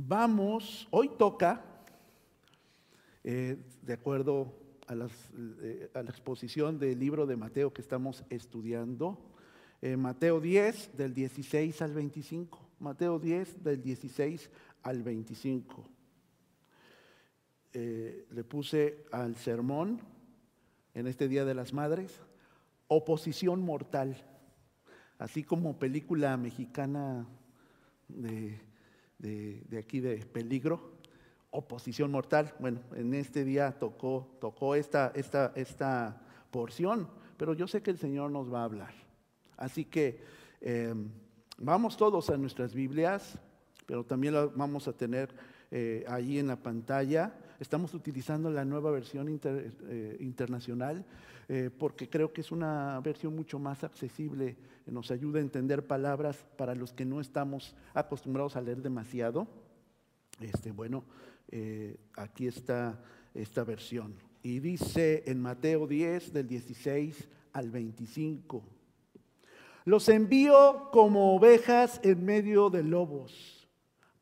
Vamos, hoy toca, eh, de acuerdo a, eh, a, la exposición del libro de Mateo que estamos estudiando, eh, Mateo 10 del 16 al 25. Mateo 10 del 16 al 25. le puse al sermón en este Día de las Madres, oposición mortal, así como película mexicana de de, aquí de peligro, oposición mortal. Bueno, en este día tocó, tocó esta, esta, esta porción, pero yo sé que el Señor nos va a hablar. Así que em, vamos todos a nuestras Biblias, pero también las vamos a tener eh, ahí en la pantalla. Estamos utilizando la nueva versión eh, internacional eh, porque creo que es una versión mucho más accesible, nos ayuda a entender palabras para los que no estamos acostumbrados a leer demasiado. Este, bueno, aquí está esta versión. Y dice en Mateo 10, del 16 al 25. Los envío como ovejas en medio de lobos.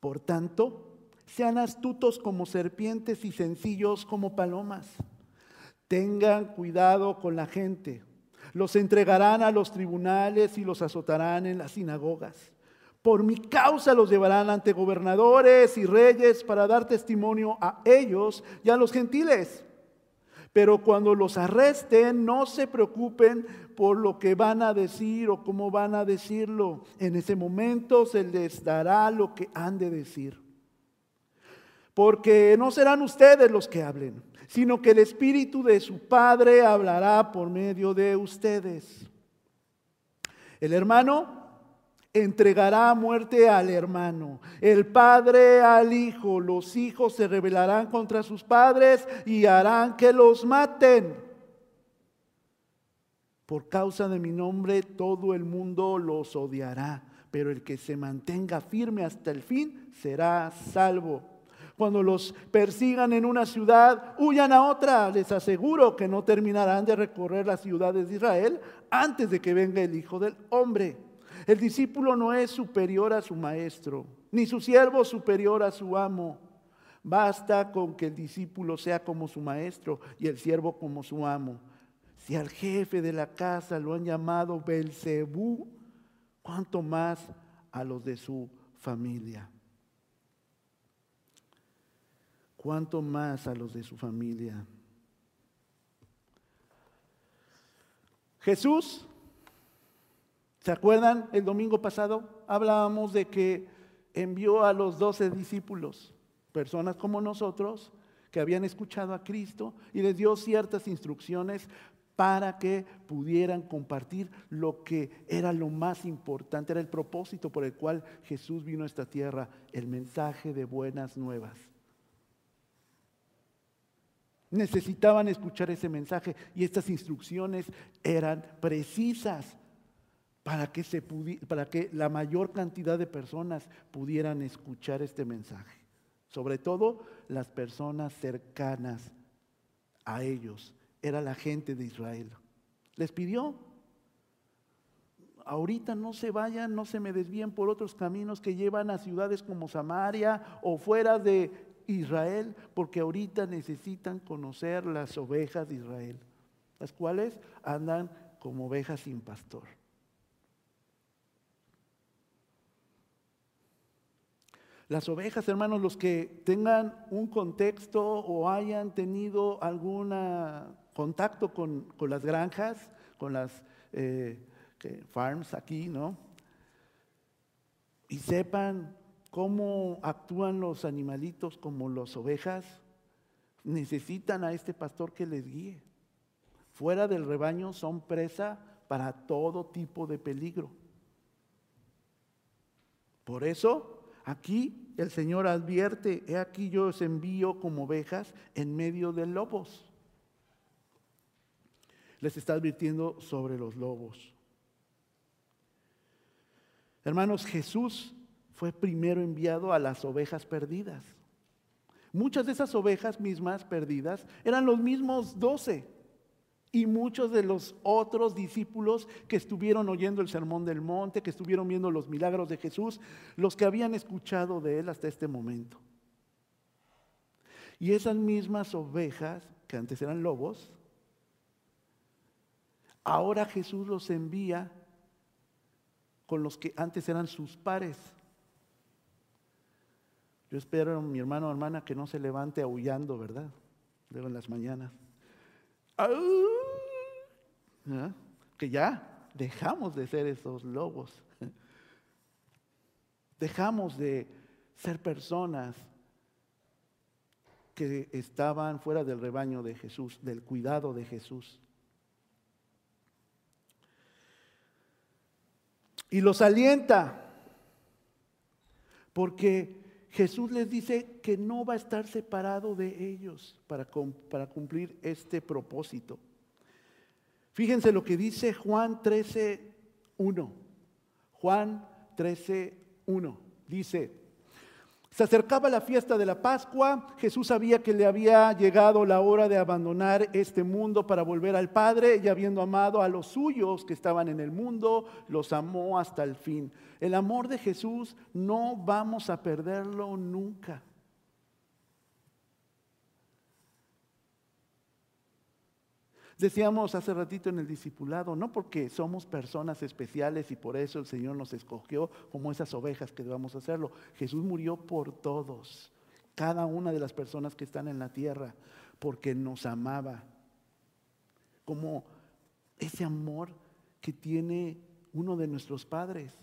Por tanto, sean astutos como serpientes y sencillos como palomas. Tengan cuidado con la gente. Los entregarán a los tribunales y los azotarán en las sinagogas. Por mi causa los llevarán ante gobernadores y reyes para dar testimonio a ellos y a los gentiles. Pero cuando los arresten, no se preocupen por lo que van a decir o cómo van a decirlo. En ese momento se les dará lo que han de decir porque no serán ustedes los que hablen, sino que el Espíritu de su Padre hablará por medio de ustedes. El hermano entregará muerte al hermano, el padre al hijo, los hijos se rebelarán contra sus padres y harán que los maten. Por causa de mi nombre todo el mundo los odiará, pero el que se mantenga firme hasta el fin será salvo. Cuando los persigan en una ciudad, huyan a otra. Les aseguro que no terminarán de recorrer las ciudades de Israel antes de que venga el Hijo del Hombre. El discípulo no es superior a su maestro, ni su siervo superior a su amo. Basta con que el discípulo sea como su maestro y el siervo como su amo. Si al jefe de la casa lo han llamado Belcebú, cuánto más a los de su familia cuánto más a los de su familia. Jesús, ¿se acuerdan? El domingo pasado hablábamos de que envió a los doce discípulos, personas como nosotros, que habían escuchado a Cristo y les dio ciertas instrucciones para que pudieran compartir lo que era lo más importante, era el propósito por el cual Jesús vino a esta tierra, el mensaje de buenas nuevas. Necesitaban escuchar ese mensaje y estas instrucciones eran precisas para que, se para que la mayor cantidad de personas pudieran escuchar este mensaje. Sobre todo las personas cercanas a ellos. Era la gente de Israel. Les pidió, ahorita no se vayan, no se me desvíen por otros caminos que llevan a ciudades como Samaria o fuera de Israel, porque ahorita necesitan conocer las ovejas de Israel, las cuales andan como ovejas sin pastor. Las ovejas, hermanos, los que tengan un contexto o hayan tenido algún contacto con, las granjas, con las eh, farms aquí, ¿no? Y sepan cómo actúan los animalitos como las ovejas, necesitan a este pastor que les guíe. Fuera del rebaño son presa para todo tipo de peligro. Por eso, aquí el Señor advierte, he aquí yo os envío como ovejas en medio de lobos. Les está advirtiendo sobre los lobos. Hermanos, Jesús fue primero enviado a las ovejas perdidas. Muchas de esas ovejas mismas perdidas eran los mismos doce. y muchos de los otros discípulos que estuvieron oyendo el sermón del monte, que estuvieron viendo los milagros de Jesús, los que habían escuchado de él hasta este momento. Y esas mismas ovejas, que antes eran lobos, ahora Jesús los envía con los que antes eran sus pares. Yo espero, mi hermano o hermana, que no se levante aullando, ¿verdad? Luego en las mañanas. Que ya dejamos de ser esos lobos. Dejamos de ser personas que estaban fuera del rebaño de Jesús, del cuidado de Jesús. Y los alienta, porque Jesús les dice que no va a estar separado de ellos para, para cumplir este propósito. Fíjense lo que dice Juan 13, 1. Juan 13, 1. Dice, se acercaba la fiesta de la Pascua, Jesús sabía que le había llegado la hora de abandonar este mundo para volver al Padre y habiendo amado a los suyos que estaban en el mundo, los amó hasta el fin. El amor de Jesús no vamos a perderlo nunca. Decíamos hace ratito en el discipulado, no porque somos personas especiales y por eso el Señor nos escogió como esas ovejas que debamos hacerlo. Jesús murió por todos, cada una de las personas que están en la tierra, porque nos amaba. Como ese amor que tiene uno de nuestros padres.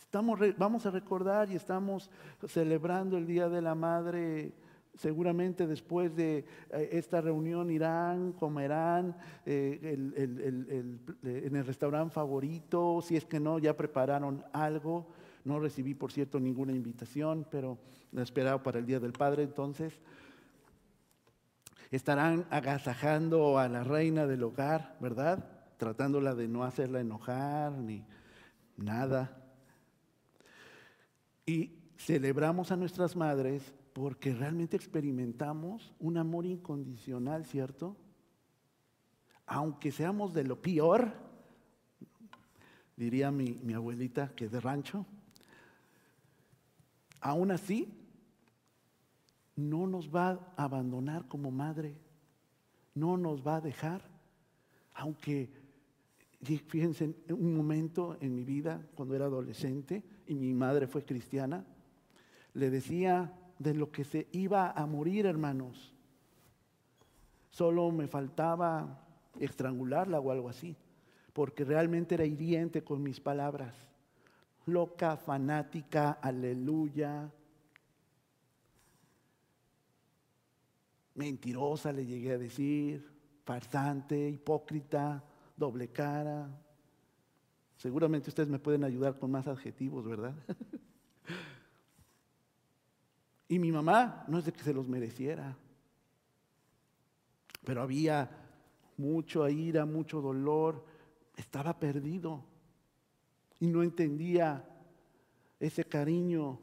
Estamos, vamos a recordar y estamos celebrando el Día de la Madre Seguramente después de eh, esta reunión irán, comerán eh, en el restaurante favorito, si es que no, ya prepararon algo. No recibí, por cierto, ninguna invitación, pero la esperaba para el Día del Padre. Entonces, estarán agasajando a la reina del hogar, ¿verdad? Tratándola de no hacerla enojar ni nada. Y celebramos a nuestras madres porque realmente experimentamos un amor incondicional, ¿cierto? Aunque seamos de lo peor, diría mi, abuelita que es de rancho, aún así no nos va a abandonar como madre, no nos va a dejar, aunque, fíjense, en un momento en mi vida, cuando era adolescente y mi madre fue cristiana, le decía de lo que se iba a morir, hermanos. Solo me faltaba estrangularla o algo así, porque realmente era hiriente con mis palabras. Loca, fanática, aleluya. Mentirosa le llegué a decir, farsante, hipócrita, doble cara. Seguramente ustedes me pueden ayudar con más adjetivos, ¿verdad? Y mi mamá no es de que se los mereciera, pero había mucha ira, mucho dolor, estaba perdido. Y no entendía ese cariño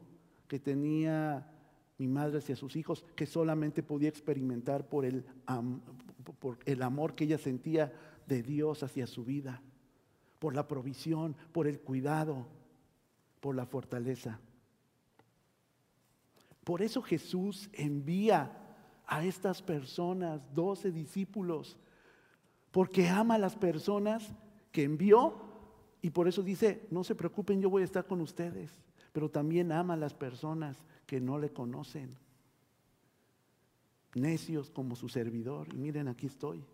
que tenía mi madre hacia sus hijos, que solamente podía experimentar por el, por el amor que ella sentía de Dios hacia su vida, por la provisión, por el cuidado, por la fortaleza. Por eso Jesús envía a estas personas, doce discípulos, porque ama a las personas que envió y por eso dice, no se preocupen, yo voy a estar con ustedes, pero también ama a las personas que no le conocen, necios como su servidor. Y miren, aquí estoy.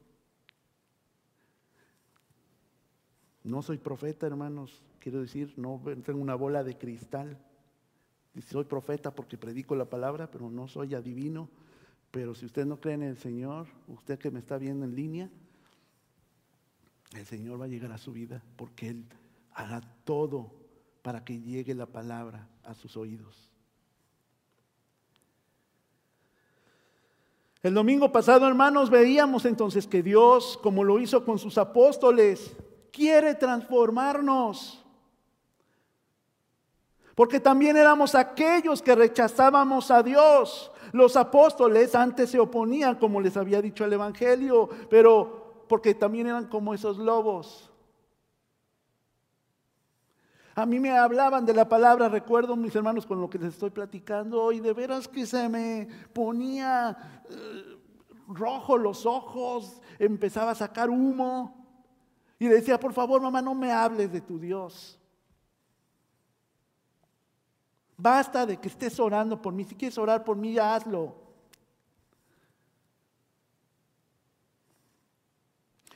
No soy profeta, hermanos, quiero decir, no tengo una bola de cristal. Soy profeta porque predico la palabra, pero no soy adivino. Pero si usted no cree en el Señor, usted que me está viendo en línea, el Señor va a llegar a su vida porque Él hará todo para que llegue la palabra a sus oídos. El domingo pasado, hermanos, veíamos entonces que Dios, como lo hizo con sus apóstoles, quiere transformarnos. Porque también éramos aquellos que rechazábamos a Dios. Los apóstoles antes se oponían, como les había dicho el Evangelio, pero porque también eran como esos lobos. A mí me hablaban de la palabra, recuerdo mis hermanos con lo que les estoy platicando, y de veras que se me ponía eh, rojo los ojos, empezaba a sacar humo, y decía, por favor mamá, no me hables de tu Dios. Basta de que estés orando por mí, si quieres orar por mí, ya hazlo.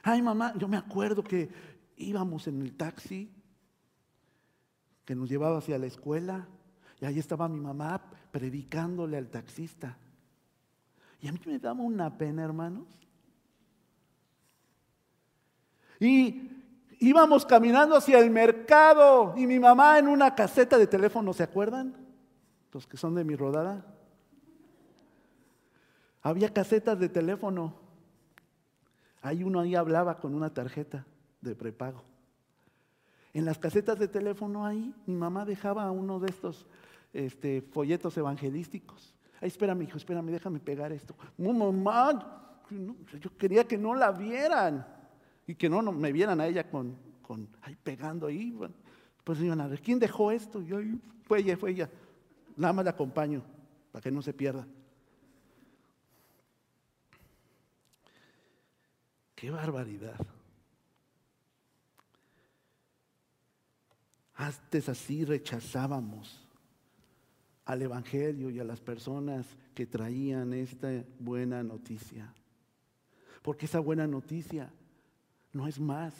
Ay mamá, yo me acuerdo que íbamos en el taxi que nos llevaba hacia la escuela. Y ahí estaba mi mamá predicándole al taxista. Y a mí me daba una pena, hermanos. Y íbamos caminando hacia el mercado y mi mamá en una caseta de teléfono, ¿se acuerdan? Los que son de mi rodada. Había casetas de teléfono. Ahí uno ahí hablaba con una tarjeta de prepago. En las casetas de teléfono ahí, mi mamá dejaba uno de estos este, folletos evangelísticos. Ay, espérame, hijo, espérame, déjame pegar esto. Mamá, yo quería que no la vieran y que no, me vieran a ella con, con ahí pegando ahí. pues iban ¿quién dejó esto? Yo, fue ella, fue ella. Nada más la acompaño para que no se pierda. Qué barbaridad. Antes así rechazábamos al Evangelio y a las personas que traían esta buena noticia. Porque esa buena noticia no es más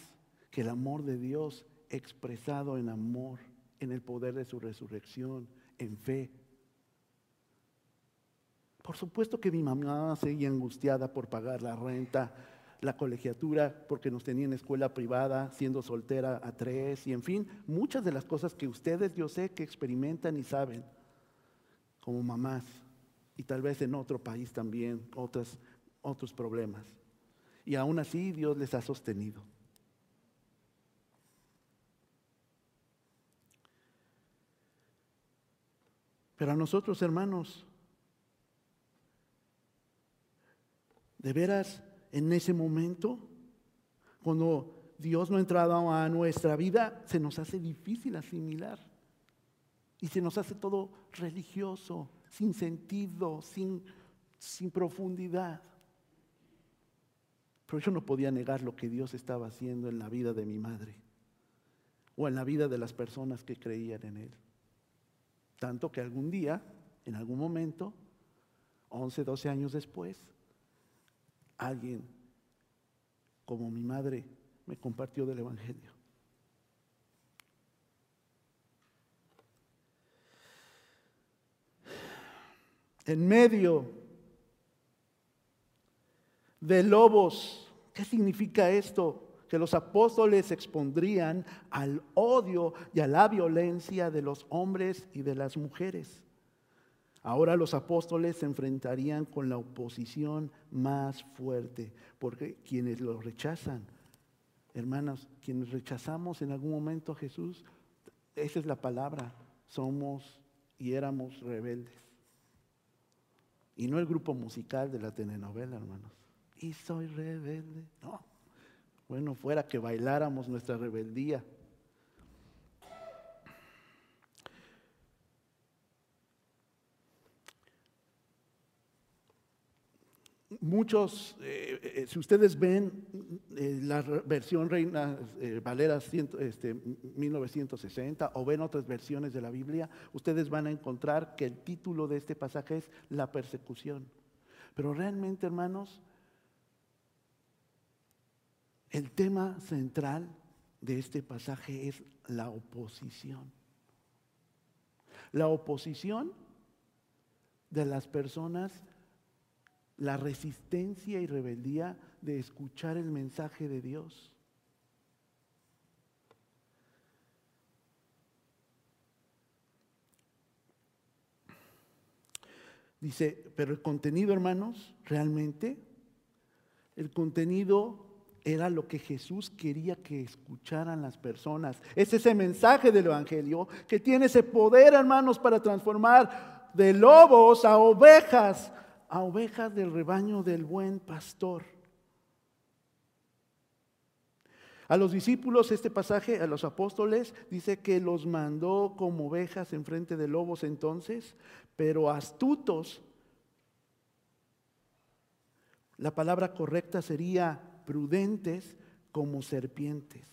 que el amor de Dios expresado en amor, en el poder de su resurrección, en fe. Por supuesto que mi mamá seguía angustiada por pagar la renta, la colegiatura porque nos tenía en escuela privada, siendo soltera a tres y en fin, muchas de las cosas que ustedes yo sé que experimentan y saben como mamás y tal vez en otro país también otros, otros problemas. Y aún así Dios les ha sostenido. Pero a nosotros, hermanos, de veras en ese momento, cuando Dios no ha entrado a nuestra vida, se nos hace difícil asimilar. Y se nos hace todo religioso, sin sentido, sin, sin profundidad. Pero yo no podía negar lo que Dios estaba haciendo en la vida de mi madre o en la vida de las personas que creían en Él. Tanto que algún día, en algún momento, 11, 12 años después, alguien como mi madre me compartió del Evangelio. En medio de lobos, ¿qué significa esto? Que los apóstoles expondrían al odio y a la violencia de los hombres y de las mujeres. Ahora los apóstoles se enfrentarían con la oposición más fuerte, porque quienes lo rechazan, hermanos, quienes rechazamos en algún momento a Jesús, esa es la palabra, somos y éramos rebeldes. Y no el grupo musical de la telenovela, hermanos. Y soy rebelde. No. Bueno, fuera que bailáramos nuestra rebeldía. muchos, eh, eh, si ustedes ven eh, la versión Reina Valera este, 1960 o ven otras versiones de la Biblia, ustedes van a encontrar que el título de este pasaje es la persecución. Pero realmente, hermanos, el tema central de este pasaje es la oposición. La oposición de las personas la resistencia y rebeldía de escuchar el mensaje de Dios. Dice, pero el contenido, hermanos, realmente, el contenido era lo que Jesús quería que escucharan las personas. Es ese mensaje del Evangelio que tiene ese poder, hermanos, para transformar de lobos a ovejas, a ovejas del rebaño del buen pastor. A los discípulos, este pasaje, a los apóstoles, dice que los mandó como ovejas en frente de lobos entonces, pero astutos. La palabra correcta sería prudentes como serpientes.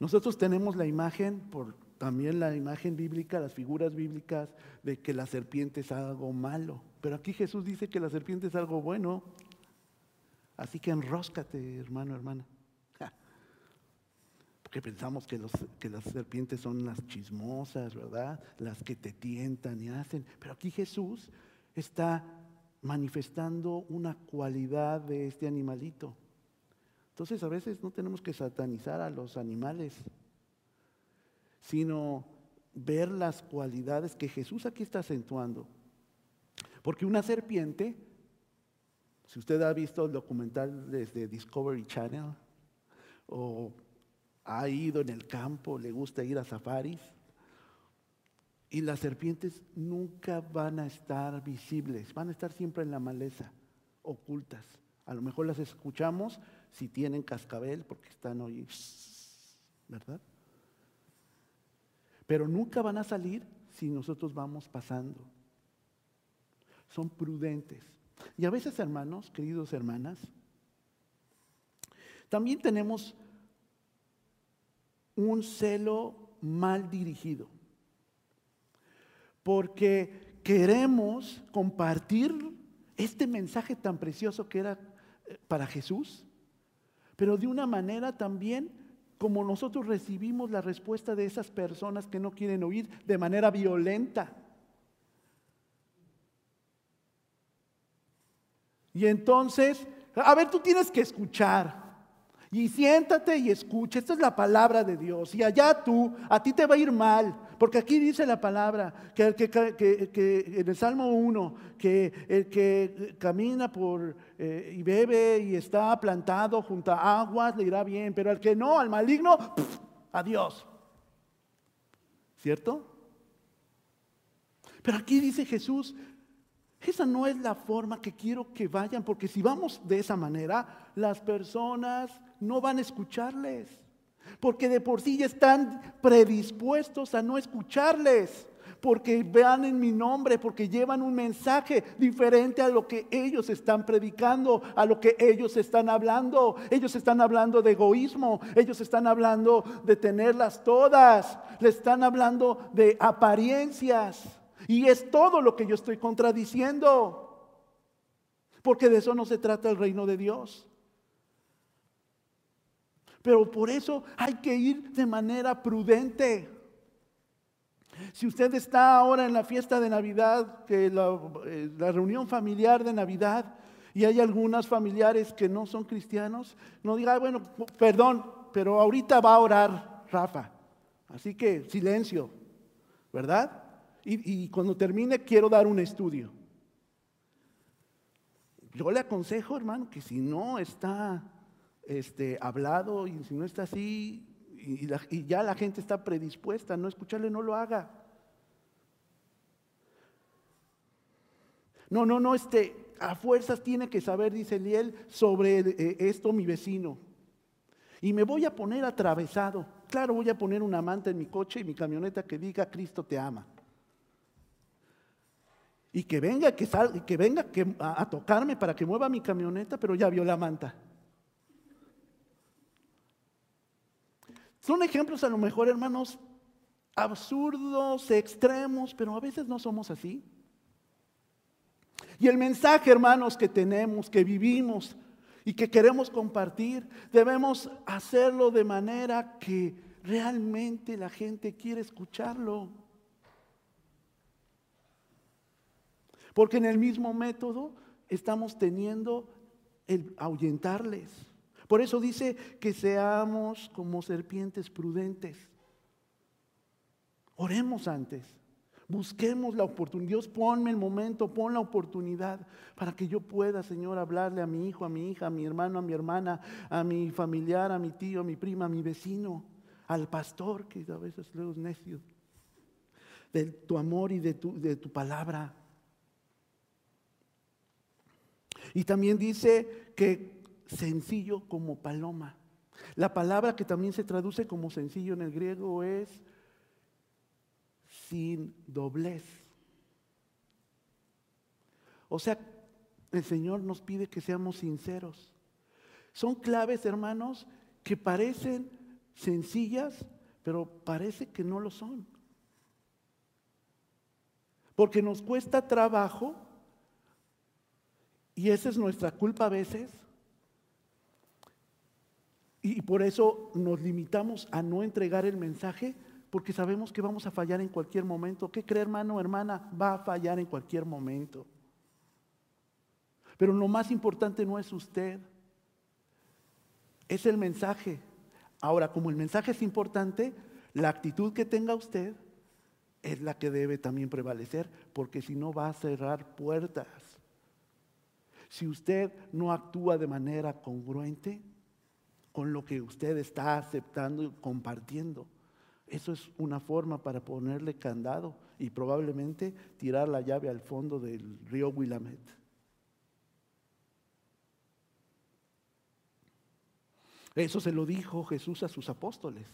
Nosotros tenemos la imagen, por también la imagen bíblica, las figuras bíblicas, de que la serpiente es algo malo. Pero aquí Jesús dice que la serpiente es algo bueno. Así que enróscate, hermano, hermana. Porque pensamos que, los, que las serpientes son las chismosas, ¿verdad? Las que te tientan y hacen. Pero aquí Jesús está manifestando una cualidad de este animalito. Entonces a veces no tenemos que satanizar a los animales, sino ver las cualidades que Jesús aquí está acentuando. Porque una serpiente, si usted ha visto el documental desde Discovery Channel, o ha ido en el campo, le gusta ir a safaris, y las serpientes nunca van a estar visibles, van a estar siempre en la maleza, ocultas. A lo mejor las escuchamos si tienen cascabel, porque están hoy, ¿verdad? Pero nunca van a salir si nosotros vamos pasando. Son prudentes. Y a veces, hermanos, queridos hermanas, también tenemos un celo mal dirigido porque queremos compartir este mensaje tan precioso que era eh, para Jesús, pero de una manera también como nosotros recibimos la respuesta de esas personas que no quieren oír de manera violenta. Y entonces, a ver, tú tienes que escuchar. Y siéntate y escucha. Esta es la palabra de Dios. Y allá tú, a ti te va a ir mal. Porque aquí dice la palabra, que, en el Salmo 1, que el que camina por eh, y bebe y está plantado junto a aguas le irá bien. Pero al que no, al maligno, adiós. ¿Cierto? Pero aquí dice Jesús, esa no es la forma que quiero que vayan, porque si vamos de esa manera, las personas no van a escucharles, porque de por sí ya están predispuestos a no escucharles, porque vean en mi nombre, porque llevan un mensaje diferente a lo que ellos están predicando, a lo que ellos están hablando. Ellos están hablando de egoísmo, ellos están hablando de tenerlas todas, le están hablando de apariencias. Y es todo lo que yo estoy contradiciendo. Porque de eso no se trata el reino de Dios. Pero por eso hay que ir de manera prudente. Si usted está ahora en la fiesta de Navidad, que la, eh, la, reunión familiar de Navidad, y hay algunas familiares que no son cristianos, no diga, bueno, perdón, pero ahorita va a orar Rafa. Así que silencio, ¿verdad? y, cuando termine quiero dar un estudio. Yo le aconsejo, hermano, que si no está este, hablado y si no está así y, ya la gente está predispuesta a no escucharle, no lo haga. No, no, no, este, a fuerzas tiene que saber, dice Eliel, sobre eh, esto mi vecino. Y me voy a poner atravesado. Claro, voy a poner una manta en mi coche y mi camioneta que diga Cristo te ama y que venga, que, que venga a, tocarme para que mueva mi camioneta, pero ya vio la manta. Son ejemplos a lo mejor, hermanos, absurdos, extremos, pero a veces no somos así. Y el mensaje, hermanos, que tenemos, que vivimos y que queremos compartir, debemos hacerlo de manera que realmente la gente quiere escucharlo. Porque en el mismo método estamos teniendo el ahuyentarles. Por eso dice que seamos como serpientes prudentes. Oremos antes. Busquemos la oportunidad. Dios, ponme el momento, pon la oportunidad para que yo pueda, Señor, hablarle a mi hijo, a mi hija, a mi hermano, a mi hermana, a mi familiar, a mi tío, a mi prima, a mi vecino, al pastor, que a veces luego es necio, de tu amor y de tu, de tu palabra. Y también dice que sencillo como paloma. La palabra que también se traduce como sencillo en el griego es sin doblez. O sea, el Señor nos pide que seamos sinceros. Son claves, hermanos, que parecen sencillas, pero parece que no lo son. Porque nos cuesta trabajo, y esa es nuestra culpa a veces, y por eso nos limitamos a no entregar el mensaje, porque sabemos que vamos a fallar en cualquier momento. ¿Qué cree hermano o hermana? Va a fallar en cualquier momento. Pero lo más importante no es usted, es el mensaje. Ahora, como el mensaje es importante, la actitud que tenga usted es la que debe también prevalecer, porque si no va a cerrar puertas. Si usted no actúa de manera congruente con lo que usted está aceptando y compartiendo, eso es una forma para ponerle candado y probablemente tirar la llave al fondo del río Willamette. Eso se lo dijo Jesús a sus apóstoles.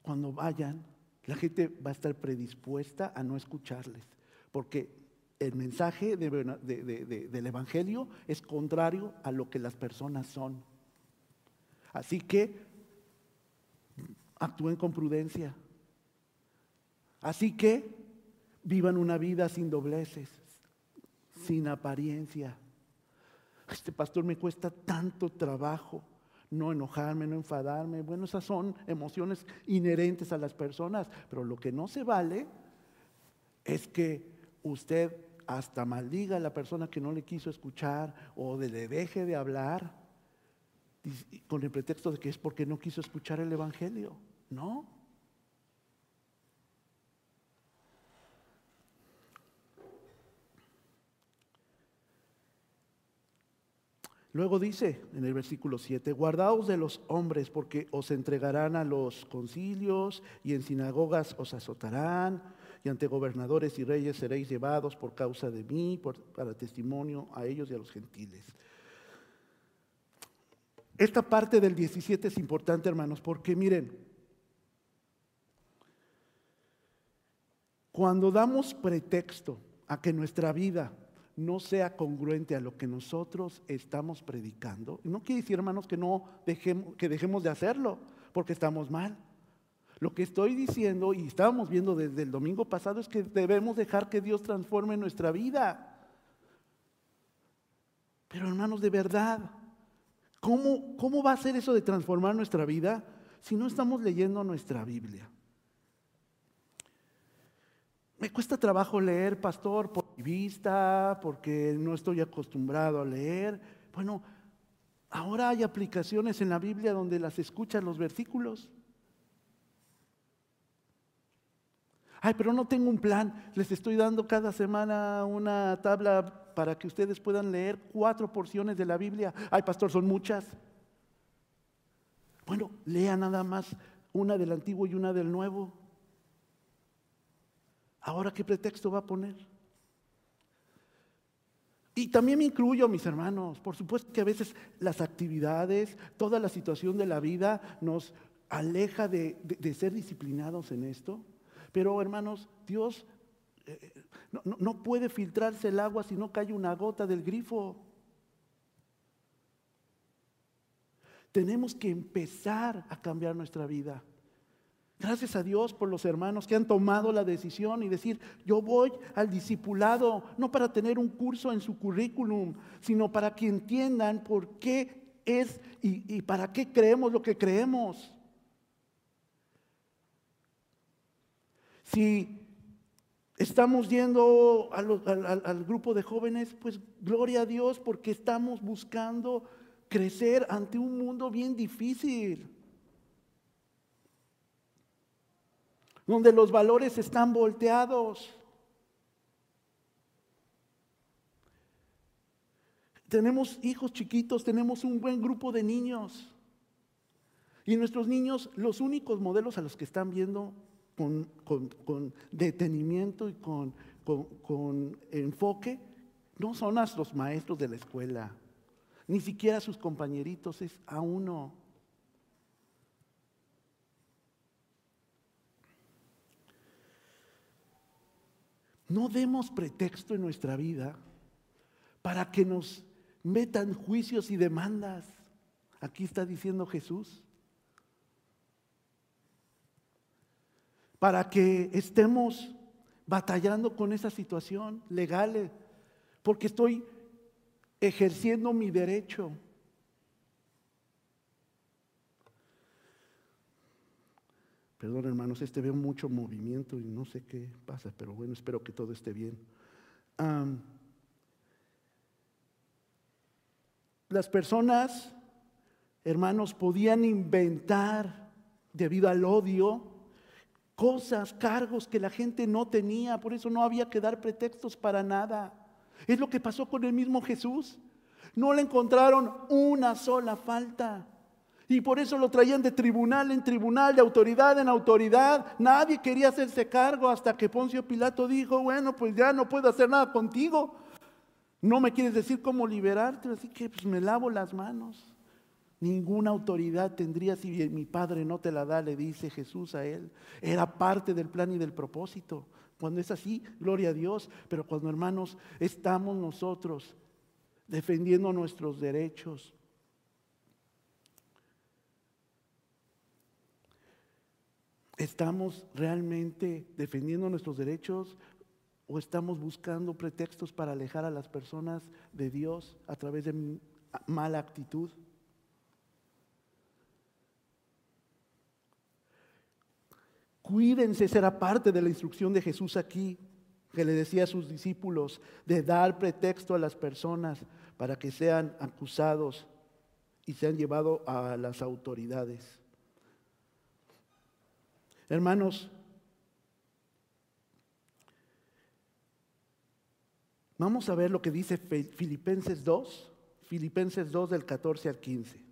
Cuando vayan, la gente va a estar predispuesta a no escucharles, porque el mensaje del Evangelio es contrario a lo que las personas son. Así que actúen con prudencia. Así que vivan una vida sin dobleces, sin apariencia. Este pastor me cuesta tanto trabajo no enojarme, no enfadarme. Bueno, esas son emociones inherentes a las personas, pero lo que no se vale es que usted hasta maldiga a la persona que no le quiso escuchar o le deje de hablar con el pretexto de que es porque no quiso escuchar el Evangelio. No. Luego dice en el versículo 7, guardaos de los hombres porque os entregarán a los concilios y en sinagogas os azotarán y ante gobernadores y reyes seréis llevados por causa de mí, para testimonio a ellos y a los gentiles. Esta parte del 17 es importante, hermanos, porque miren, cuando damos pretexto a que nuestra vida no sea congruente a lo que nosotros estamos predicando. no quiere decir, hermanos, que no dejemos, que dejemos de hacerlo, porque estamos mal. Lo que estoy diciendo, y estábamos viendo desde el domingo pasado, es que debemos dejar que Dios transforme nuestra vida. Pero hermanos, de verdad, ¿cómo, cómo va a ser eso de transformar nuestra vida si no estamos leyendo nuestra Biblia? Me cuesta trabajo leer, pastor, por mi vista, porque no estoy acostumbrado a leer. Bueno, ahora hay aplicaciones en la Biblia donde las escuchan los versículos. Ay, pero no tengo un plan. Les estoy dando cada semana una tabla para que ustedes puedan leer cuatro porciones de la Biblia. Ay, pastor, son muchas. Bueno, lea nada más una del Antiguo y una del Nuevo. Ahora, ¿qué pretexto va a poner? Y también me incluyo, mis hermanos. Por supuesto que a veces las actividades, toda la situación de la vida nos aleja de, ser disciplinados en esto. Pero, hermanos, Dios eh, no, no puede filtrarse el agua si no cae una gota del grifo. Tenemos que empezar a cambiar nuestra vida. Gracias a Dios por los hermanos que han tomado la decisión y decir, yo voy al discipulado, no para tener un curso en su currículum, sino para que entiendan por qué es y, para qué creemos lo que creemos. Si estamos yendo al grupo de jóvenes, pues gloria a Dios porque estamos buscando crecer ante un mundo bien difícil. donde los valores están volteados. Tenemos hijos chiquitos, tenemos un buen grupo de niños. Y nuestros niños, los únicos modelos a los que están viendo con, detenimiento y con, enfoque, no son a los maestros de la escuela, ni siquiera sus compañeritos, es a uno. No demos pretexto en nuestra vida para que nos metan juicios y demandas. Aquí está diciendo Jesús. Para que estemos batallando con esa situación legal, porque estoy ejerciendo mi derecho. Perdón hermanos, este veo mucho movimiento y no sé qué pasa, pero bueno, espero que todo esté bien. las personas, hermanos, podían inventar debido al odio cosas, cargos que la gente no tenía, por eso no había que dar pretextos para nada. Es lo que pasó con el mismo Jesús. No le encontraron una sola falta. Y por eso lo traían de tribunal en tribunal, de autoridad en autoridad. Nadie quería hacerse cargo hasta que Poncio Pilato dijo, bueno, pues ya no puedo hacer nada contigo. No me quieres decir cómo liberarte, así que pues me lavo las manos. Ninguna autoridad tendría si mi padre no te la da, le dice Jesús a él. Era parte del plan y del propósito. Cuando es así, gloria a Dios. Pero cuando hermanos estamos nosotros defendiendo nuestros derechos, ¿Estamos realmente defendiendo nuestros derechos o estamos buscando pretextos para alejar a las personas de Dios a través de mala actitud? Cuídense, será parte de la instrucción de Jesús aquí, que le decía a sus discípulos, de dar pretexto a las personas para que sean acusados y sean llevados a las autoridades. Hermanos, vamos a ver lo que dice Filipenses 2, Filipenses 2 del 14 al 15.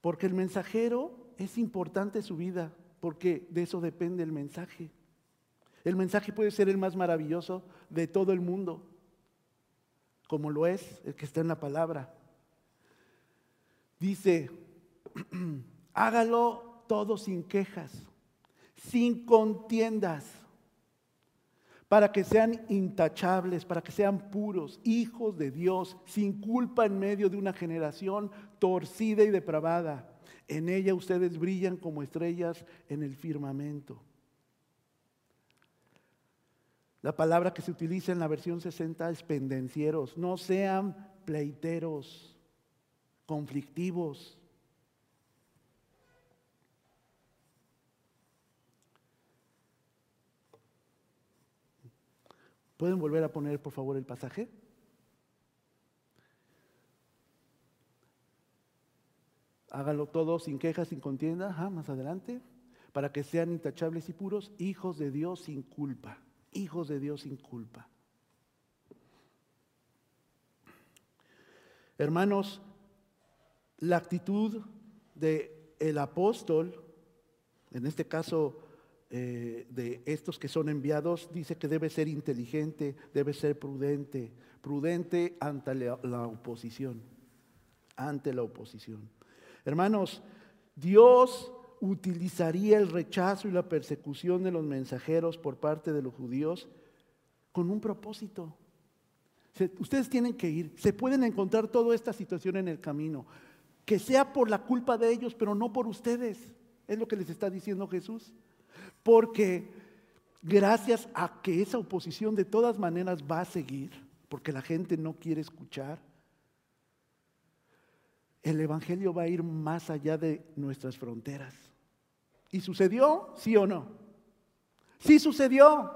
Porque el mensajero es importante su vida, porque de eso depende el mensaje. El mensaje puede ser el más maravilloso de todo el mundo, como lo es el que está en la palabra. Dice, hágalo todo sin quejas, sin contiendas, para que sean intachables, para que sean puros, hijos de Dios, sin culpa en medio de una generación torcida y depravada. En ella ustedes brillan como estrellas en el firmamento. La palabra que se utiliza en la versión 60 es pendencieros. No sean pleiteros, conflictivos, ¿Pueden volver a poner, por favor, el pasaje? Hágalo todo sin quejas, sin contienda, más adelante, para que sean intachables y puros, hijos de Dios sin culpa, hijos de Dios sin culpa. Hermanos, la actitud del el apóstol, en este caso eh, de estos que son enviados, dice que debe ser inteligente, debe ser prudente, prudente ante la oposición, ante la oposición. Hermanos, Dios utilizaría el rechazo y la persecución de los mensajeros por parte de los judíos con un propósito. ustedes tienen que ir, se pueden encontrar toda esta situación en el camino, que sea por la culpa de ellos, pero no por ustedes. Es lo que les está diciendo Jesús. Porque gracias a que esa oposición de todas maneras va a seguir, porque la gente no quiere escuchar, el Evangelio va a ir más allá de nuestras fronteras. ¿Y sucedió? ¿Sí o no? Sí sucedió.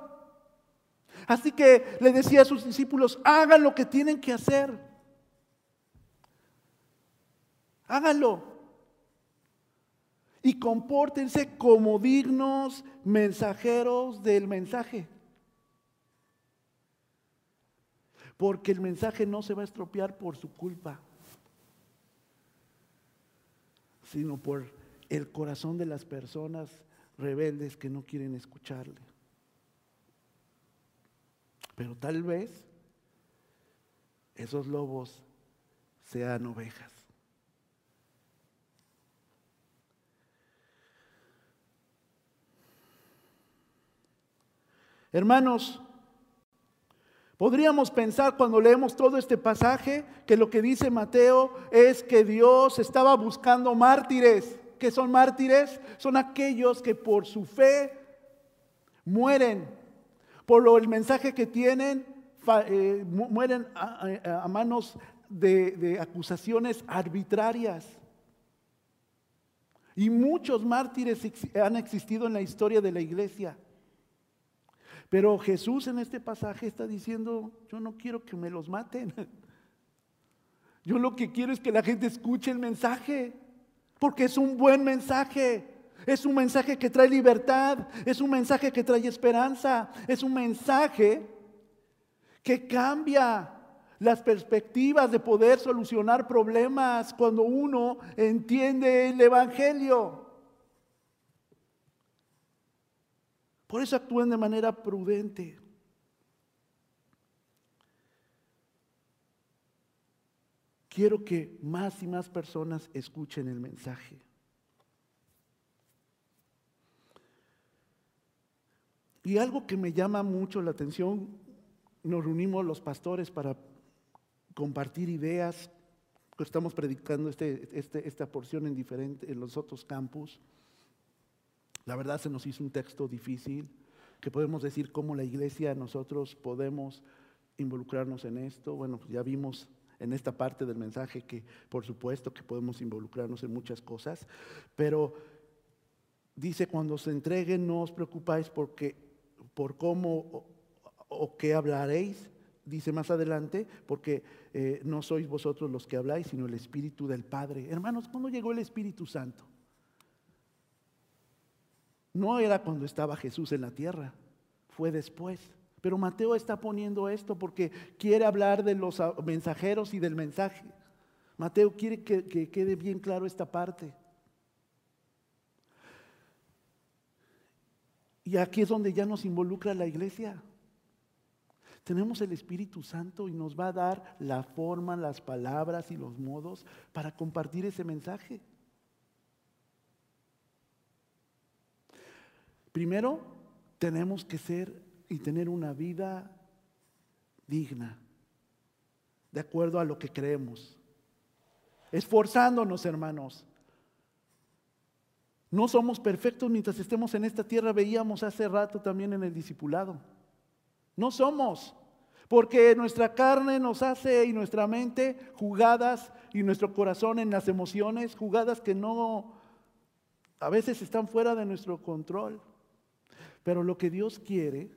Así que le decía a sus discípulos, hagan lo que tienen que hacer. Háganlo y compórtense como dignos mensajeros del mensaje. Porque el mensaje no se va a estropear por su culpa, sino por el corazón de las personas rebeldes que no quieren escucharle. Pero tal vez esos lobos sean ovejas. Hermanos, podríamos pensar cuando leemos todo este pasaje que lo que dice Mateo es que Dios estaba buscando mártires. ¿Qué son mártires? Son aquellos que por su fe mueren, por lo, el mensaje que tienen, eh, mueren a, manos de, de acusaciones arbitrarias. Y muchos mártires han existido en la historia de la iglesia. Pero Jesús en este pasaje está diciendo, yo no quiero que me los maten. Yo lo que quiero es que la gente escuche el mensaje, porque es un buen mensaje. Es un mensaje que trae libertad, es un mensaje que trae esperanza, es un mensaje que cambia las perspectivas de poder solucionar problemas cuando uno entiende el Evangelio. Por eso actúen de manera prudente. Quiero que más y más personas escuchen el mensaje. Y algo que me llama mucho la atención, nos reunimos los pastores para compartir ideas, estamos predicando este, este, esta porción en, en los otros campus. La verdad se nos hizo un texto difícil, que podemos decir cómo la iglesia nosotros podemos involucrarnos en esto. Bueno, ya vimos en esta parte del mensaje que por supuesto que podemos involucrarnos en muchas cosas, pero dice cuando se entreguen no os preocupáis porque por cómo o, qué hablaréis, dice más adelante, porque eh, no sois vosotros los que habláis, sino el Espíritu del Padre. Hermanos, ¿cuándo llegó el Espíritu Santo? No era cuando estaba Jesús en la tierra, fue después. Pero Mateo está poniendo esto porque quiere hablar de los mensajeros y del mensaje. Mateo quiere que, que quede bien claro esta parte. Y aquí es donde ya nos involucra la iglesia. Tenemos el Espíritu Santo y nos va a dar la forma, las palabras y los modos para compartir ese mensaje. Primero, tenemos que ser y tener una vida digna, de acuerdo a lo que creemos. Esforzándonos, hermanos. No somos perfectos mientras estemos en esta tierra, veíamos hace rato también en el discipulado. No somos, porque nuestra carne nos hace y nuestra mente jugadas y nuestro corazón en las emociones, jugadas que no, a veces están fuera de nuestro control. Pero lo que Dios quiere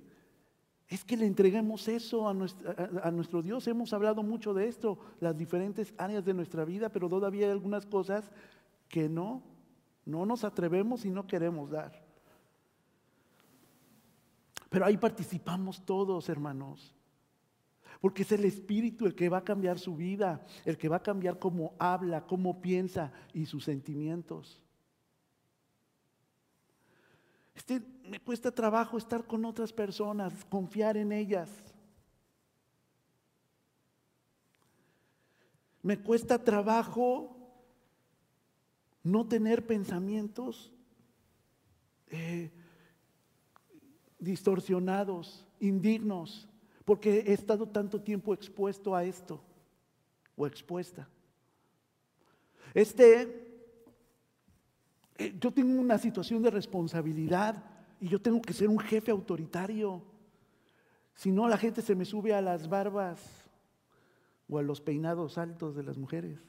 es que le entreguemos eso a nuestro, Dios. Hemos hablado mucho de esto, las diferentes áreas de nuestra vida, pero todavía hay algunas cosas que no, no nos atrevemos y no queremos dar. Pero ahí participamos todos, hermanos. Porque es el Espíritu el que va a cambiar su vida, el que va a cambiar cómo habla, cómo piensa y sus sentimientos. Este, me cuesta trabajo estar con otras personas, confiar en ellas. Me cuesta trabajo no tener pensamientos eh, distorsionados, indignos, porque he estado tanto tiempo expuesto a esto o expuesta. Este eh, yo tengo una situación de responsabilidad y yo tengo que ser un jefe autoritario. Si no, la gente se me sube a las barbas o a los peinados altos de las mujeres,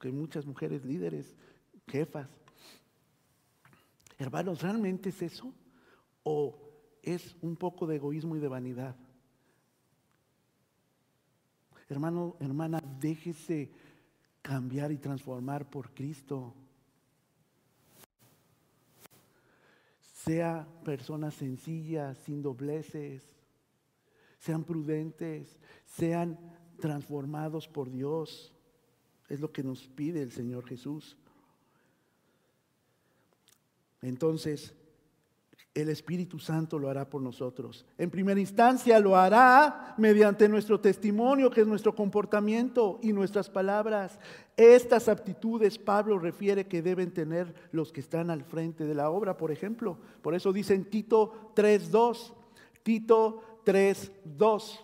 que hay muchas mujeres líderes, jefas. Hermanos, ¿realmente es eso? ¿O es un poco de egoísmo y de vanidad? Hermano, hermana, déjese cambiar y transformar por Cristo. Sea personas sencillas, sin dobleces, sean prudentes, sean transformados por Dios. Es lo que nos pide el Señor Jesús. Entonces, el Espíritu Santo lo hará por nosotros. En primera instancia lo hará mediante nuestro testimonio, que es nuestro comportamiento y nuestras palabras. Estas aptitudes Pablo refiere que deben tener los que están al frente de la obra, por ejemplo. Por eso dice en Tito 3.2, Tito 3.2,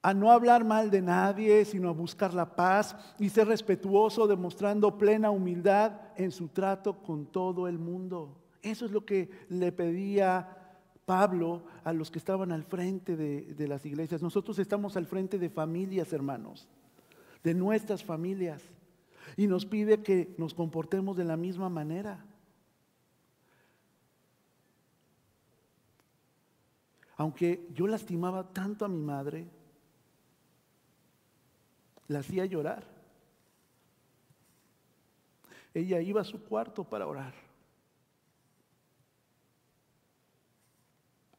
a no hablar mal de nadie, sino a buscar la paz y ser respetuoso, demostrando plena humildad en su trato con todo el mundo. Eso es lo que le pedía Pablo a los que estaban al frente de, las iglesias. Nosotros estamos al frente de familias, hermanos, de nuestras familias. Y nos pide que nos comportemos de la misma manera. Aunque yo lastimaba tanto a mi madre, la hacía llorar. Ella iba a su cuarto para orar.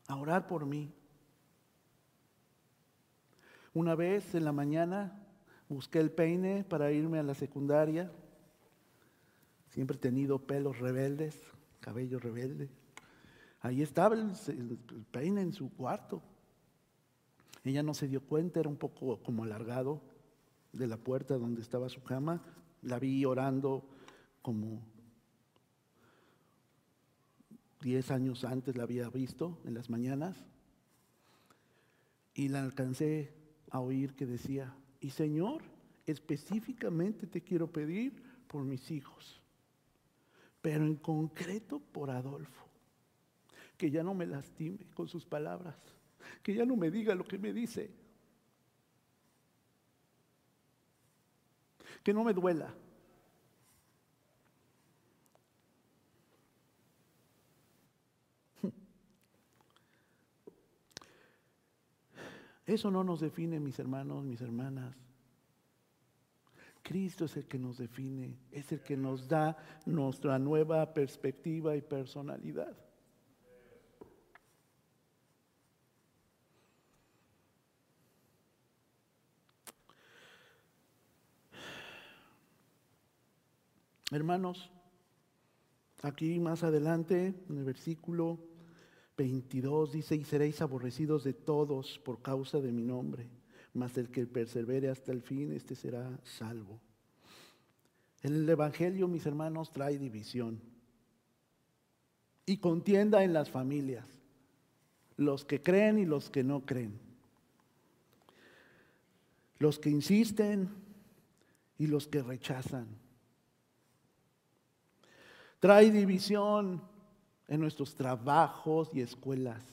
A orar por mí. Una vez en la mañana busqué el peine para irme a la secundaria. Siempre he tenido pelos rebeldes, cabello rebelde. Ahí estaba el, peine en su cuarto. Ella no se dio cuenta, era un poco como alargado de la puerta donde estaba su cama. La vi orando como Diez años antes la había visto en las mañanas y la alcancé a oír que decía, y Señor, específicamente te quiero pedir por mis hijos, pero en concreto por Adolfo, que ya no me lastime con sus palabras, que ya no me diga lo que me dice, que no me duela, Eso no nos define, mis hermanos, mis hermanas. Cristo es el que nos define, es el que nos da nuestra nueva perspectiva y personalidad. Hermanos, aquí más adelante, en el versículo 22 dice, y seréis aborrecidos de todos por causa de mi nombre, mas el que persevere hasta el fin, este será salvo. El Evangelio, mis hermanos, trae división y contienda en las familias, los que creen y los que no creen, los que insisten y los que rechazan. Trae división en nuestros trabajos y escuelas.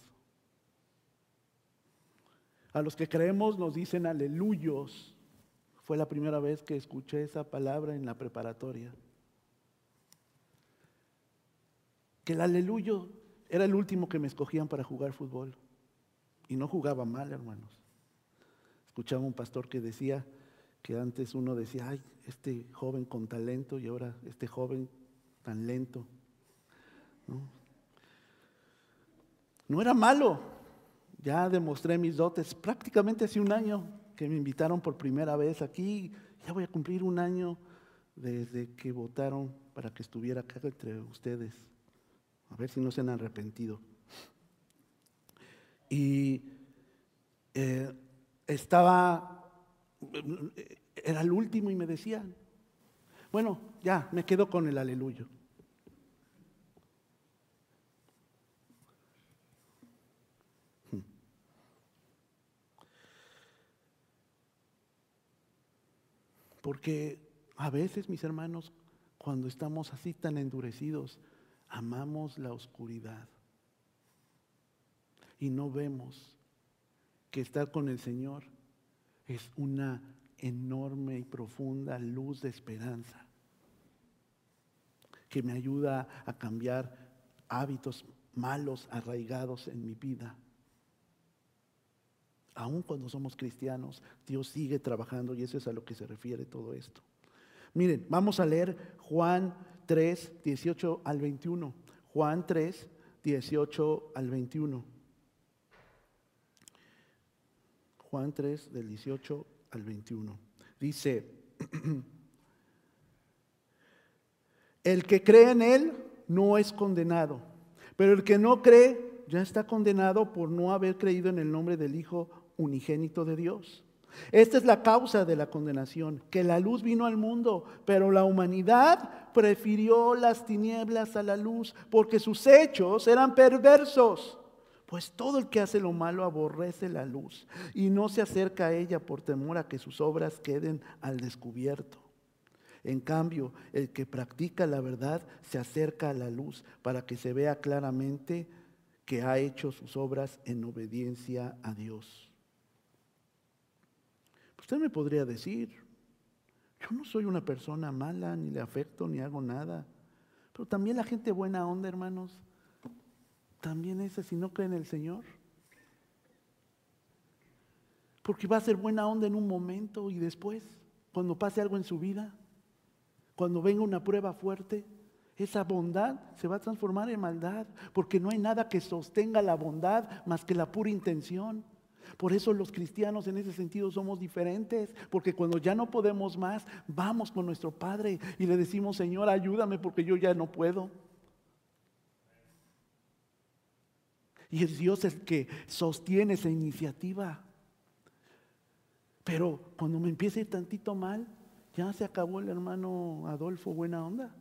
A los que creemos nos dicen aleluyos. Fue la primera vez que escuché esa palabra en la preparatoria. Que el aleluyo era el último que me escogían para jugar fútbol. Y no jugaba mal, hermanos. Escuchaba un pastor que decía que antes uno decía, ay, este joven con talento y ahora este joven tan lento. No era malo. Ya demostré mis dotes. Prácticamente hace un año que me invitaron por primera vez aquí. Ya voy a cumplir un año desde que votaron para que estuviera acá entre ustedes. A ver si no se han arrepentido. Y eh, estaba, era el último y me decían, bueno, ya, me quedo con el aleluyo. Porque a veces, mis hermanos, cuando estamos así tan endurecidos, amamos la oscuridad. Y no vemos que estar con el Señor es una enorme y profunda luz de esperanza que me ayuda a cambiar hábitos malos arraigados en mi vida aun cuando somos cristianos, Dios sigue trabajando y eso es a lo que se refiere todo esto. Miren, vamos a leer Juan 3, 18 al 21. Juan 3, 18 al 21. Juan 3, del 18 al 21. Dice, el que cree en Él no es condenado Pero el que no cree ya está condenado por no haber creído en el nombre del Hijo unigénito de Dios. Esta es la causa de la condenación, que la luz vino al mundo, pero la humanidad prefirió las tinieblas a la luz porque sus hechos eran perversos. Pues todo el que hace lo malo aborrece la luz y no se acerca a ella por temor a que sus obras queden al descubierto. En cambio, el que practica la verdad se acerca a la luz para que se vea claramente que ha hecho sus obras en obediencia a Dios. Usted me podría decir, yo no soy una persona mala, ni le afecto, ni hago nada. Pero también la gente buena onda, hermanos, también esa si no cree en el Señor. Porque va a ser buena onda en un momento y después, cuando pase algo en su vida, cuando venga una prueba fuerte, esa bondad se va a transformar en maldad, porque no hay nada que sostenga la bondad más que la pura intención. Por eso los cristianos en ese sentido somos diferentes, porque cuando ya no podemos más, vamos con nuestro Padre y le decimos, Señor, ayúdame porque yo ya no puedo. Y es Dios el que sostiene esa iniciativa. Pero cuando me empiece tantito mal, ya se acabó el hermano Adolfo, buena onda.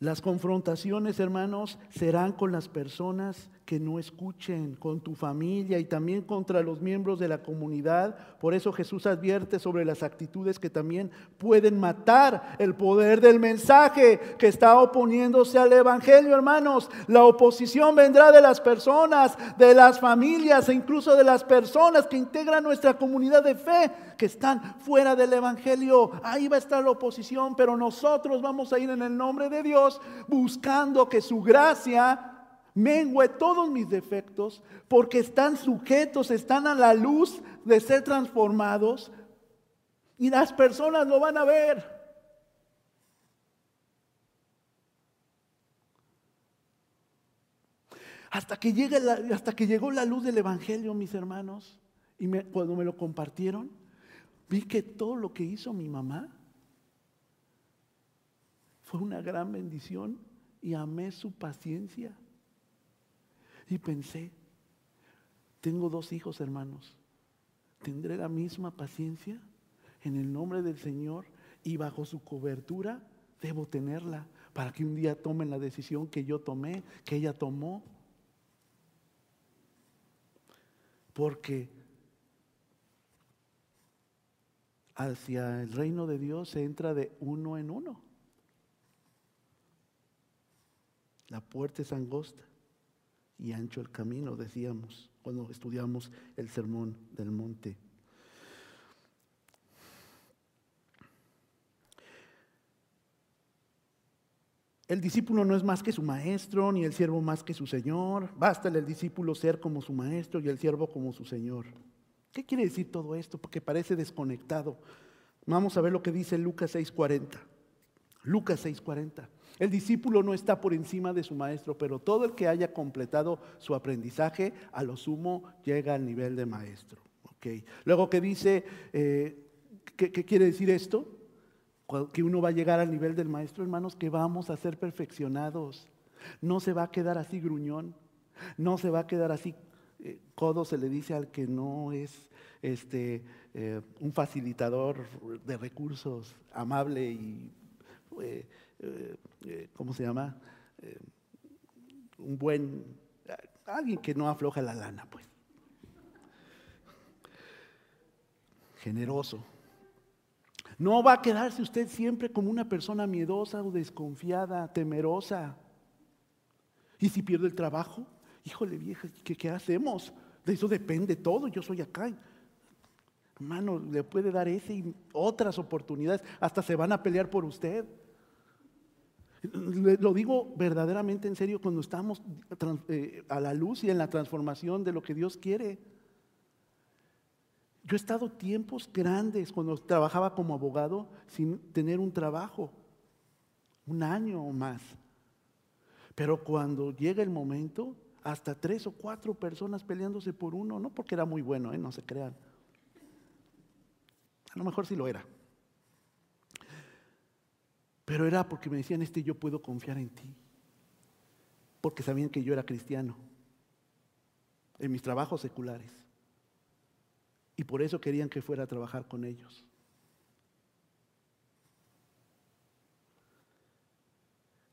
Las confrontaciones, hermanos, serán con las personas que no escuchen, con tu familia y también contra los miembros de la comunidad. Por eso Jesús advierte sobre las actitudes que también pueden matar el poder del mensaje que está oponiéndose al Evangelio, hermanos. La oposición vendrá de las personas, de las familias e incluso de las personas que integran nuestra comunidad de fe, que están fuera del Evangelio. Ahí va a estar la oposición, pero nosotros vamos a ir en el nombre de Dios buscando que su gracia mengue todos mis defectos, porque están sujetos, están a la luz de ser transformados y las personas lo van a ver. Hasta que, llegue hasta que llegó la luz del Evangelio, mis hermanos, y cuando me lo compartieron, vi que todo lo que hizo mi mamá fue una gran bendición y amé su paciencia. Y pensé, tengo dos hijos hermanos, ¿tendré la misma paciencia? En el nombre del Señor y bajo su cobertura debo tenerla para que un día tomen la decisión que yo tomé, que ella tomó. Porque hacia el reino de Dios se entra de uno en uno. La puerta es angosta y ancho el camino, decíamos cuando estudiamos el sermón del monte. El discípulo no es más que su maestro, ni el siervo más que su señor. Basta el discípulo ser como su maestro y el siervo como su señor. ¿Qué quiere decir todo esto? Porque parece desconectado. Vamos a ver lo que dice Lucas 6:40. Lucas 6:40. El discípulo no está por encima de su maestro, pero todo el que haya completado su aprendizaje, a lo sumo llega al nivel de maestro. Luego, ¿qué dice? Eh, ¿qué, quiere decir esto? Que uno va a llegar al nivel del maestro, hermanos, que vamos a ser perfeccionados. No se va a quedar así gruñón, no se va a quedar así eh, codo, se le dice al que no es este, eh, un facilitador de recursos amable y eh, ¿cómo se llama? Eh, un buen, alguien que no afloja la lana, pues. Generoso. No va a quedarse usted siempre como una persona miedosa o desconfiada, temerosa. Y si pierde el trabajo, híjole vieja, ¿qué, qué hacemos? De eso depende todo, yo soy acá. Hermano, le puede dar ese y otras oportunidades, hasta se van a pelear por usted. Lo digo verdaderamente en serio cuando estamos eh, a la luz y en la transformación de lo que Dios quiere. Yo he estado tiempos grandes cuando trabajaba como abogado sin tener un trabajo, un año o más. Pero cuando llega el momento, hasta tres o cuatro personas peleándose por uno, no porque era muy bueno, ¿eh? no se crean. A lo mejor sí lo era. Pero era porque me decían, este yo puedo confiar en ti. Porque sabían que yo era cristiano. En mis trabajos seculares. Y por eso querían que fuera a trabajar con ellos.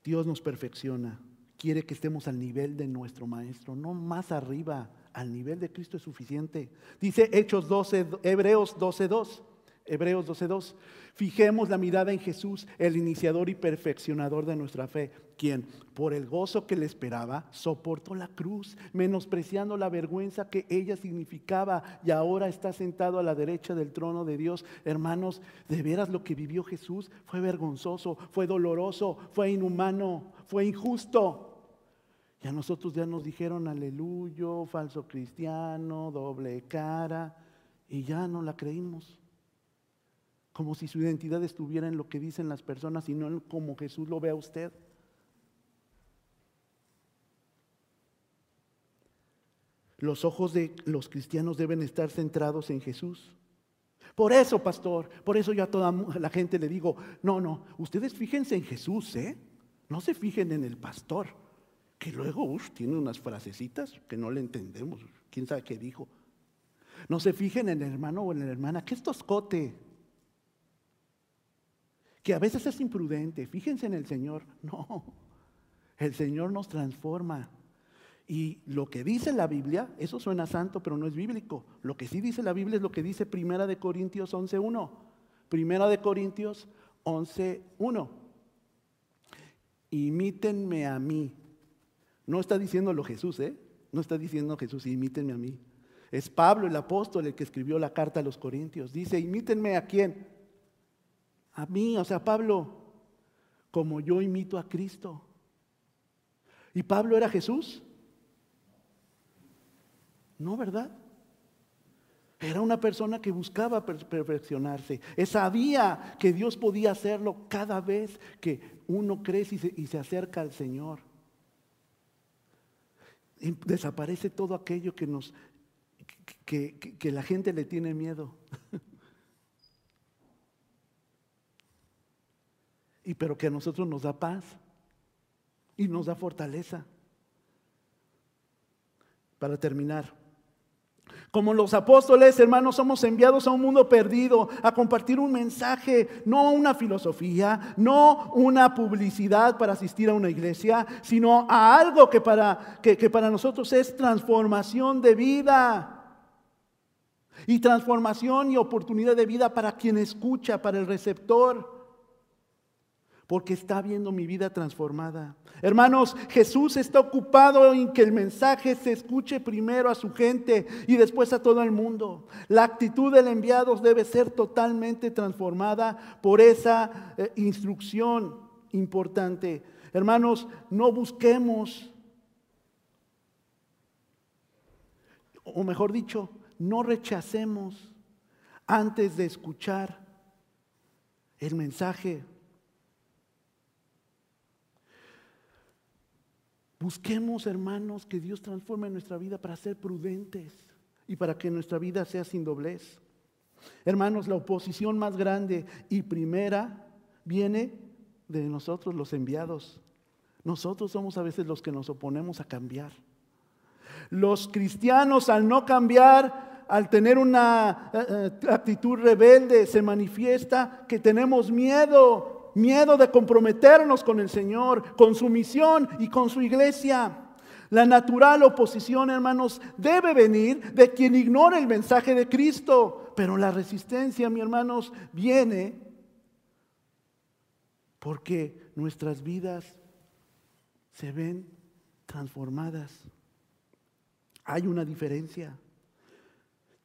Dios nos perfecciona. Quiere que estemos al nivel de nuestro Maestro, no más arriba. Al nivel de Cristo es suficiente. Dice Hechos 12, Hebreos 12.2. Hebreos 12.2. Fijemos la mirada en Jesús, el iniciador y perfeccionador de nuestra fe, quien, por el gozo que le esperaba, soportó la cruz, menospreciando la vergüenza que ella significaba y ahora está sentado a la derecha del trono de Dios. Hermanos, de veras lo que vivió Jesús fue vergonzoso, fue doloroso, fue inhumano, fue injusto. Y a nosotros ya nos dijeron aleluya, falso cristiano, doble cara, y ya no la creímos como si su identidad estuviera en lo que dicen las personas y no en como Jesús lo ve a usted. Los ojos de los cristianos deben estar centrados en Jesús. Por eso, pastor, por eso yo a toda la gente le digo, no, no, ustedes fíjense en Jesús, ¿eh? No se fijen en el pastor, que luego tiene unas frasecitas que no le entendemos, quién sabe qué dijo. No se fijen en el hermano o en la hermana, que es toscote que a veces es imprudente. Fíjense en el Señor. No, el Señor nos transforma. Y lo que dice la Biblia, eso suena santo, pero no es bíblico. Lo que sí dice la Biblia es lo que dice Primera de Corintios 11.1. Primera de Corintios 11.1. Imítenme a mí. No está diciéndolo Jesús, ¿eh? No está diciendo Jesús, imítenme a mí. Es Pablo el apóstol el que escribió la carta a los Corintios. Dice, imítenme a quién? A mí, o sea, Pablo, como yo imito a Cristo. ¿Y Pablo era Jesús? No, ¿verdad? Era una persona que buscaba perfeccionarse. Sabía que Dios podía hacerlo cada vez que uno crece y se, acerca al Señor. desaparece todo aquello que nos que la gente le tiene miedo. y pero que a nosotros nos da paz y nos da fortaleza. Para terminar, como los apóstoles, hermanos, somos enviados a un mundo perdido, a compartir un mensaje, no una filosofía, no una publicidad para asistir a una iglesia, sino a algo que para, que, que para nosotros es transformación de vida. Y transformación y oportunidad de vida para quien escucha, para el receptor porque está viendo mi vida transformada. Hermanos, Jesús está ocupado en que el mensaje se escuche primero a su gente y después a todo el mundo. La actitud del enviado debe ser totalmente transformada por esa eh, instrucción importante. Hermanos, no busquemos, o mejor dicho, no rechacemos antes de escuchar el mensaje Busquemos, hermanos, que Dios transforme nuestra vida para ser prudentes y para que nuestra vida sea sin doblez. Hermanos, la oposición más grande y primera viene de nosotros los enviados. Nosotros somos a veces los que nos oponemos a cambiar. Los cristianos al no cambiar, al tener una eh, eh, actitud rebelde, se manifiesta que tenemos miedo miedo de comprometernos con el Señor, con su misión y con su iglesia. La natural oposición, hermanos, debe venir de quien ignora el mensaje de Cristo. Pero la resistencia, mi hermanos, viene porque nuestras vidas se ven transformadas. Hay una diferencia.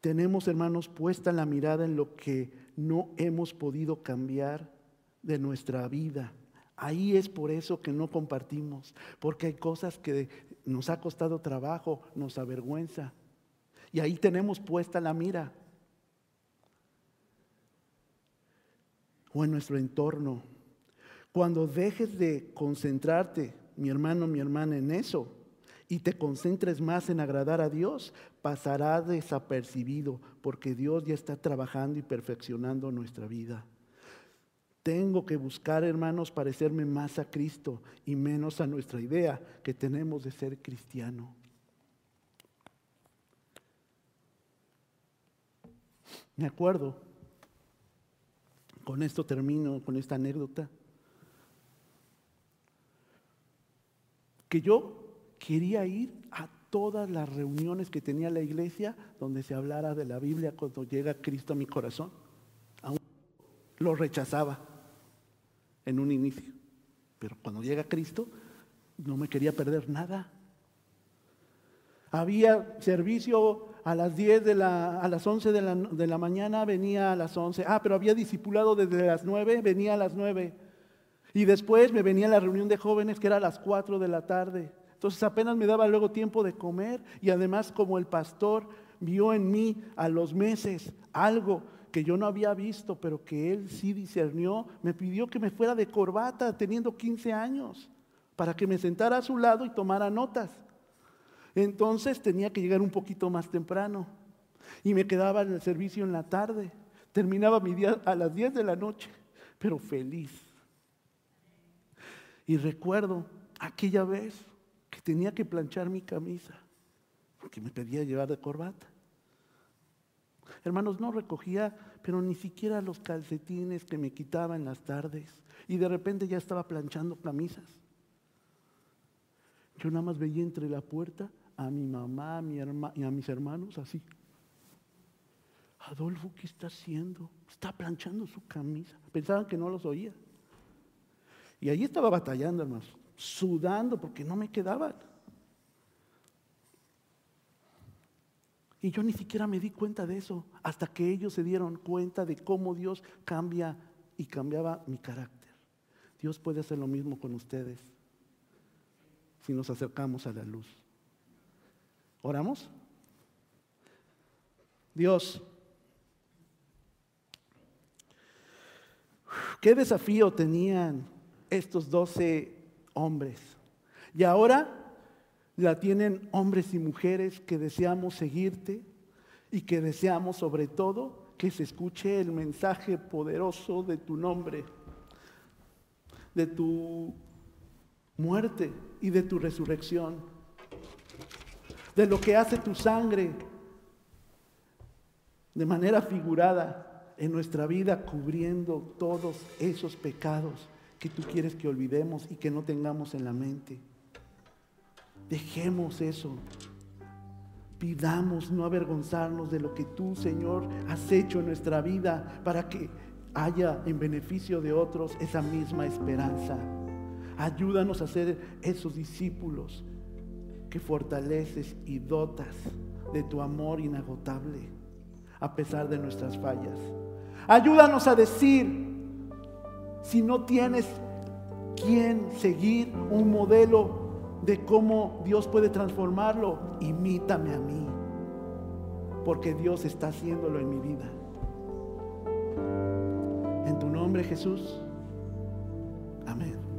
Tenemos, hermanos, puesta la mirada en lo que no hemos podido cambiar de nuestra vida. Ahí es por eso que no compartimos, porque hay cosas que nos ha costado trabajo, nos avergüenza. Y ahí tenemos puesta la mira. O en nuestro entorno. Cuando dejes de concentrarte, mi hermano, mi hermana, en eso, y te concentres más en agradar a Dios, pasará desapercibido porque Dios ya está trabajando y perfeccionando nuestra vida. Tengo que buscar, hermanos, parecerme más a Cristo y menos a nuestra idea que tenemos de ser cristiano. Me acuerdo, con esto termino, con esta anécdota, que yo quería ir a todas las reuniones que tenía la iglesia donde se hablara de la Biblia cuando llega Cristo a mi corazón. Aún lo rechazaba en un inicio, pero cuando llega Cristo no me quería perder nada. Había servicio a las 10 de la, a las 11 de la, de la mañana, venía a las 11. Ah, pero había discipulado desde las 9, venía a las 9. Y después me venía la reunión de jóvenes que era a las 4 de la tarde. Entonces apenas me daba luego tiempo de comer y además como el pastor vio en mí a los meses algo que yo no había visto, pero que él sí discernió, me pidió que me fuera de corbata teniendo 15 años para que me sentara a su lado y tomara notas. Entonces tenía que llegar un poquito más temprano y me quedaba en el servicio en la tarde. Terminaba mi día a las 10 de la noche, pero feliz. Y recuerdo aquella vez que tenía que planchar mi camisa, porque me pedía llevar de corbata. Hermanos, no recogía, pero ni siquiera los calcetines que me quitaba en las tardes. Y de repente ya estaba planchando camisas. Yo nada más veía entre la puerta a mi mamá a mi y a mis hermanos así. Adolfo, ¿qué está haciendo? Está planchando su camisa. Pensaban que no los oía. Y allí estaba batallando, hermanos sudando porque no me quedaban. Y yo ni siquiera me di cuenta de eso hasta que ellos se dieron cuenta de cómo Dios cambia y cambiaba mi carácter. Dios puede hacer lo mismo con ustedes si nos acercamos a la luz. ¿Oramos? Dios, ¿qué desafío tenían estos doce hombres. Y ahora la tienen hombres y mujeres que deseamos seguirte y que deseamos sobre todo que se escuche el mensaje poderoso de tu nombre, de tu muerte y de tu resurrección, de lo que hace tu sangre de manera figurada en nuestra vida cubriendo todos esos pecados que tú quieres que olvidemos y que no tengamos en la mente. Dejemos eso. Pidamos no avergonzarnos de lo que tú, Señor, has hecho en nuestra vida para que haya en beneficio de otros esa misma esperanza. Ayúdanos a ser esos discípulos que fortaleces y dotas de tu amor inagotable a pesar de nuestras fallas. Ayúdanos a decir si no tienes quien seguir, un modelo de cómo Dios puede transformarlo, imítame a mí, porque Dios está haciéndolo en mi vida. En tu nombre Jesús. Amén.